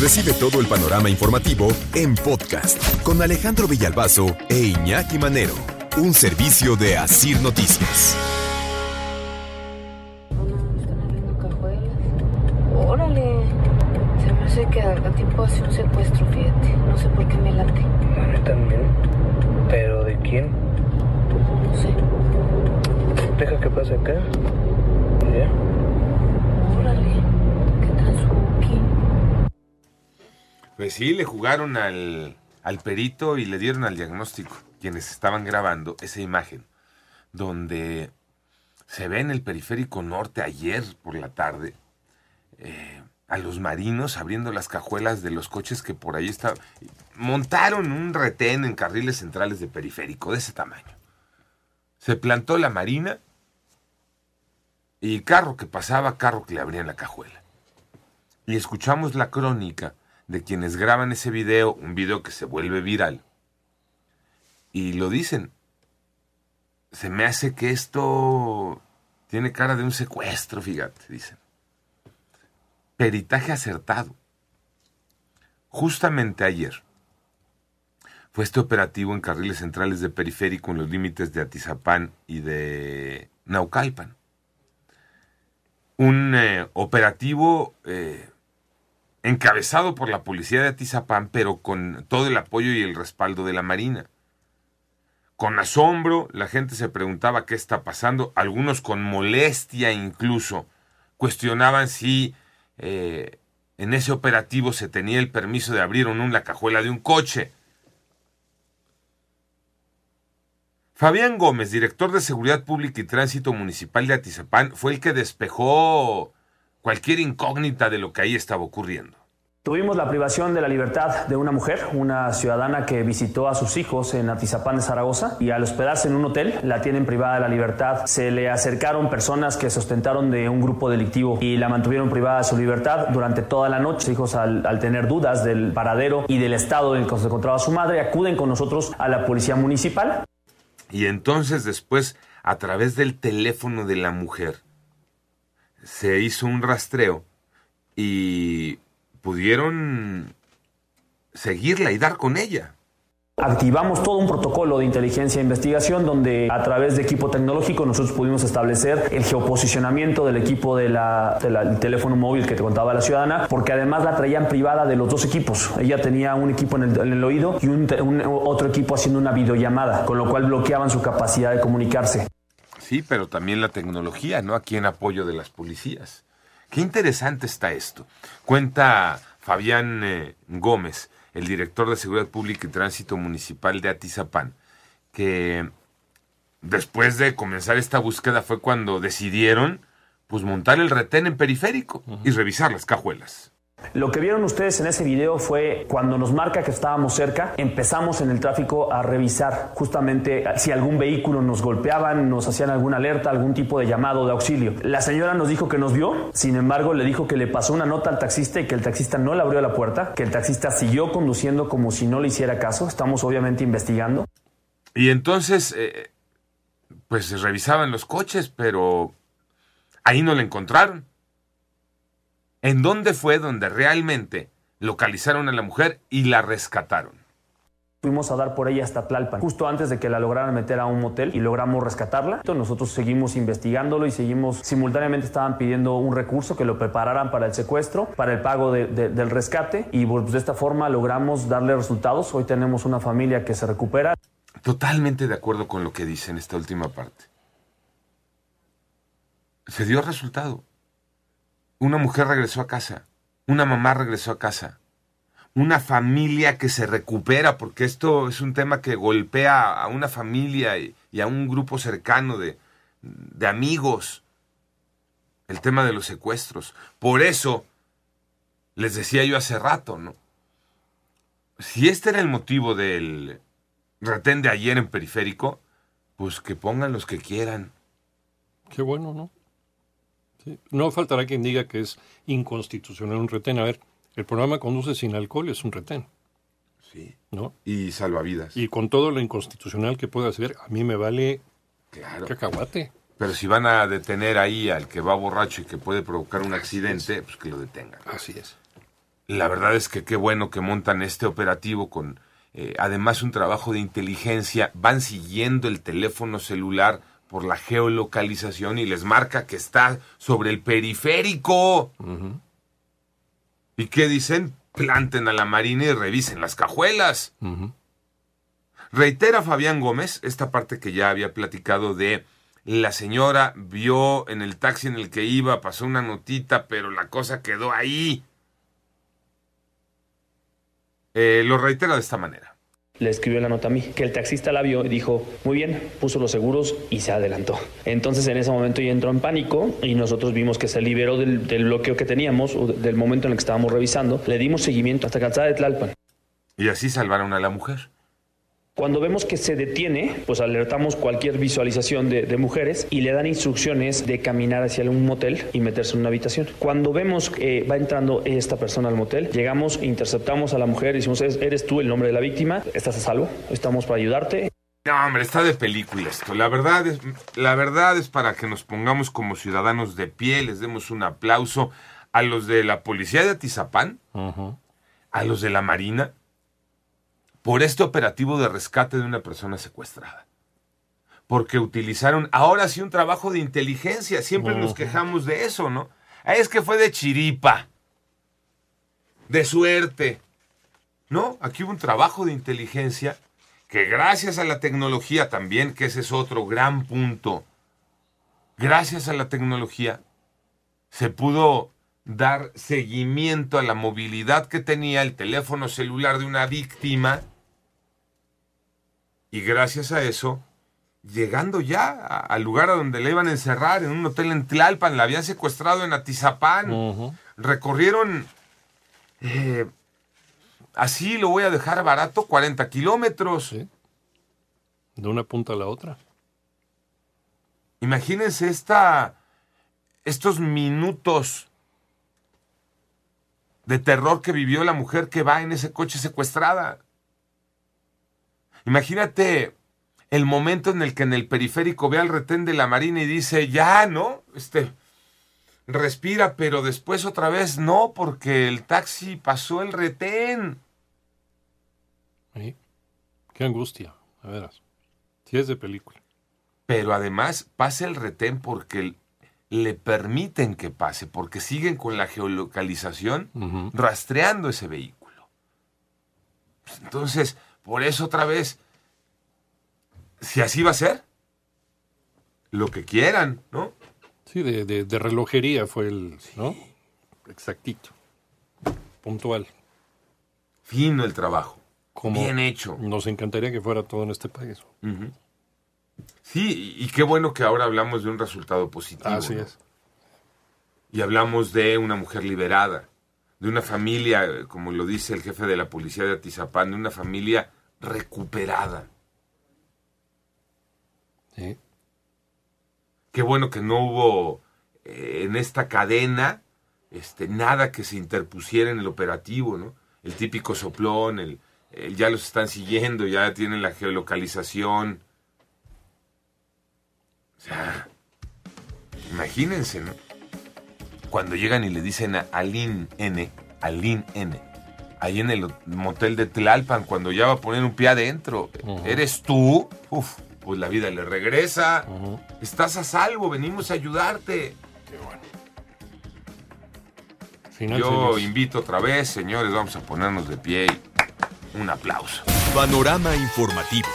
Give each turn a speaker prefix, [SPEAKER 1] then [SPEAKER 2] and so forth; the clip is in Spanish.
[SPEAKER 1] Recibe todo el panorama informativo en podcast con Alejandro Villalbazo e Iñaki Manero, un servicio de Asir Noticias.
[SPEAKER 2] Están abriendo cajuelas. Órale. Se me hace que a tiempo hace un secuestro, fíjate. No sé por qué me late.
[SPEAKER 3] A mí también. ¿Pero de quién?
[SPEAKER 2] No sé.
[SPEAKER 3] Deja que pase acá. Ya.
[SPEAKER 4] Pues sí, le jugaron al, al perito y le dieron al diagnóstico, quienes estaban grabando esa imagen, donde se ve en el periférico norte ayer por la tarde eh, a los marinos abriendo las cajuelas de los coches que por ahí estaban. Montaron un retén en carriles centrales de periférico de ese tamaño. Se plantó la marina y carro que pasaba, carro que le abrían la cajuela. Y escuchamos la crónica de quienes graban ese video, un video que se vuelve viral. Y lo dicen. Se me hace que esto tiene cara de un secuestro, fíjate, dicen. Peritaje acertado. Justamente ayer fue este operativo en carriles centrales de periférico en los límites de Atizapán y de Naucalpan. Un eh, operativo eh, encabezado por la policía de Atizapán, pero con todo el apoyo y el respaldo de la Marina. Con asombro, la gente se preguntaba qué está pasando, algunos con molestia incluso cuestionaban si eh, en ese operativo se tenía el permiso de abrir o no la cajuela de un coche. Fabián Gómez, director de Seguridad Pública y Tránsito Municipal de Atizapán, fue el que despejó cualquier incógnita de lo que ahí estaba ocurriendo.
[SPEAKER 5] Tuvimos la privación de la libertad de una mujer, una ciudadana que visitó a sus hijos en Atizapán de Zaragoza y al hospedarse en un hotel la tienen privada de la libertad. Se le acercaron personas que sostentaron de un grupo delictivo y la mantuvieron privada de su libertad durante toda la noche. Sus hijos al, al tener dudas del paradero y del estado en el que se encontraba su madre acuden con nosotros a la policía municipal.
[SPEAKER 4] Y entonces después, a través del teléfono de la mujer, se hizo un rastreo y pudieron seguirla y dar con ella.
[SPEAKER 5] Activamos todo un protocolo de inteligencia e investigación donde a través de equipo tecnológico nosotros pudimos establecer el geoposicionamiento del equipo del de teléfono móvil que te contaba la ciudadana, porque además la traían privada de los dos equipos. Ella tenía un equipo en el, en el oído y un, otro equipo haciendo una videollamada, con lo cual bloqueaban su capacidad de comunicarse.
[SPEAKER 4] Sí, pero también la tecnología, ¿no? Aquí en apoyo de las policías. Qué interesante está esto. Cuenta Fabián eh, Gómez, el director de Seguridad Pública y Tránsito Municipal de Atizapán, que después de comenzar esta búsqueda fue cuando decidieron pues montar el retén en periférico uh -huh. y revisar las cajuelas.
[SPEAKER 5] Lo que vieron ustedes en ese video fue cuando nos marca que estábamos cerca, empezamos en el tráfico a revisar justamente si algún vehículo nos golpeaban, nos hacían alguna alerta, algún tipo de llamado de auxilio. La señora nos dijo que nos vio, sin embargo le dijo que le pasó una nota al taxista y que el taxista no le abrió la puerta, que el taxista siguió conduciendo como si no le hiciera caso. Estamos obviamente investigando.
[SPEAKER 4] Y entonces, eh, pues revisaban los coches, pero ahí no le encontraron. ¿En dónde fue donde realmente localizaron a la mujer y la rescataron?
[SPEAKER 5] Fuimos a dar por ella hasta Tlalpan, justo antes de que la lograran meter a un motel y logramos rescatarla. Nosotros seguimos investigándolo y seguimos, simultáneamente estaban pidiendo un recurso que lo prepararan para el secuestro, para el pago de, de, del rescate y pues, de esta forma logramos darle resultados. Hoy tenemos una familia que se recupera.
[SPEAKER 4] Totalmente de acuerdo con lo que dice en esta última parte. Se dio resultado. Una mujer regresó a casa, una mamá regresó a casa, una familia que se recupera, porque esto es un tema que golpea a una familia y, a un grupo cercano de, de amigos, el tema de los secuestros. Por eso, les decía yo hace rato, ¿no? Si este era el motivo del retén de ayer en periférico, pues que pongan los que quieran.
[SPEAKER 6] Qué bueno, ¿no? Sí. No faltará quien diga que es inconstitucional un retén. A ver, el programa Conduce sin alcohol es un retén.
[SPEAKER 4] Sí.
[SPEAKER 6] ¿No?
[SPEAKER 4] Y salvavidas.
[SPEAKER 6] Y con todo lo inconstitucional que pueda ser, a mí me vale
[SPEAKER 4] claro.
[SPEAKER 6] cacahuate.
[SPEAKER 4] Pero si van a detener ahí al que va borracho y que puede provocar un accidente, pues que lo detengan.
[SPEAKER 6] Así es.
[SPEAKER 4] La verdad es que qué bueno que montan este operativo con eh, además un trabajo de inteligencia. Van siguiendo el teléfono celular por la geolocalización y les marca que está sobre el periférico. ¿Y qué dicen? Planten a la marina y revisen las cajuelas. Reitera Fabián Gómez esta parte que ya había platicado de la señora vio en el taxi en el que iba, pasó una notita, pero la cosa quedó ahí. Eh, lo reitera de esta manera
[SPEAKER 5] le escribió la nota a mí, que el taxista la vio y dijo, muy bien, puso los seguros y se adelantó. Entonces en ese momento ya entró en pánico y nosotros vimos que se liberó del, bloqueo que teníamos, del momento en el que estábamos revisando. Le dimos seguimiento hasta Calzada de Tlalpan.
[SPEAKER 4] Y así salvaron a la mujer.
[SPEAKER 5] Cuando vemos que se detiene, pues alertamos cualquier visualización de, mujeres y le dan instrucciones de caminar hacia un motel y meterse en una habitación. Cuando vemos que va entrando esta persona al motel, llegamos, interceptamos a la mujer y decimos, eres tú el nombre de la víctima, estás a salvo, estamos para ayudarte.
[SPEAKER 4] No, hombre, está de película esto. La verdad es, la verdad es para que nos pongamos como ciudadanos de pie, les demos un aplauso a los de la policía de Atizapán, a los de la Marina, por este operativo de rescate de una persona secuestrada. Porque utilizaron ahora sí un trabajo de inteligencia. Siempre nos quejamos de eso, ¿no? Ah, es que fue de chiripa, de suerte. No, aquí hubo un trabajo de inteligencia que gracias a la tecnología también, que ese es otro gran punto, gracias a la tecnología se pudo dar seguimiento a la movilidad que tenía el teléfono celular de una víctima y gracias a eso, llegando ya al lugar a donde le iban a encerrar, en un hotel en Tlalpan, la habían secuestrado en Atizapán, recorrieron, eh, así lo voy a dejar barato, 40 kilómetros.
[SPEAKER 6] De una punta a la otra.
[SPEAKER 4] Imagínense esta, estos minutos de terror que vivió la mujer que va en ese coche secuestrada. Imagínate el momento en el que en el periférico ve al retén de la Marina y dice, ya, ¿no? Este, respira, pero después otra vez no, porque el taxi pasó el retén.
[SPEAKER 6] Qué angustia, a veras. Si es de película.
[SPEAKER 4] Pero además pasa el retén porque le permiten que pase, porque siguen con la geolocalización rastreando ese vehículo. Entonces, por eso otra vez, si así va a ser, lo que quieran, ¿no?
[SPEAKER 6] Sí, de, relojería fue el, ¿no? Exactito. Puntual.
[SPEAKER 4] Fino el trabajo. Bien hecho.
[SPEAKER 6] Nos encantaría que fuera todo en este país.
[SPEAKER 4] Sí, y qué bueno que ahora hablamos de un resultado positivo.
[SPEAKER 6] Así es.
[SPEAKER 4] Y hablamos de una mujer liberada, de una familia, como lo dice el jefe de la policía de Atizapán, de una familia recuperada.
[SPEAKER 6] ¿Sí?
[SPEAKER 4] Qué bueno que no hubo eh, en esta cadena este, nada que se interpusiera en el operativo, ¿no? El típico soplón, el, ya los están siguiendo, ya tienen la geolocalización. O sea, imagínense, ¿no? Cuando llegan y le dicen a Alin N, Alin N, ahí en el motel de Tlalpan, cuando ya va a poner un pie adentro. ¿Eres tú? Uf, pues la vida le regresa. Estás a salvo, venimos a ayudarte.
[SPEAKER 6] Qué bueno.
[SPEAKER 4] Yo invito otra vez, señores, vamos a ponernos de pie. Un aplauso.
[SPEAKER 1] Panorama informativo.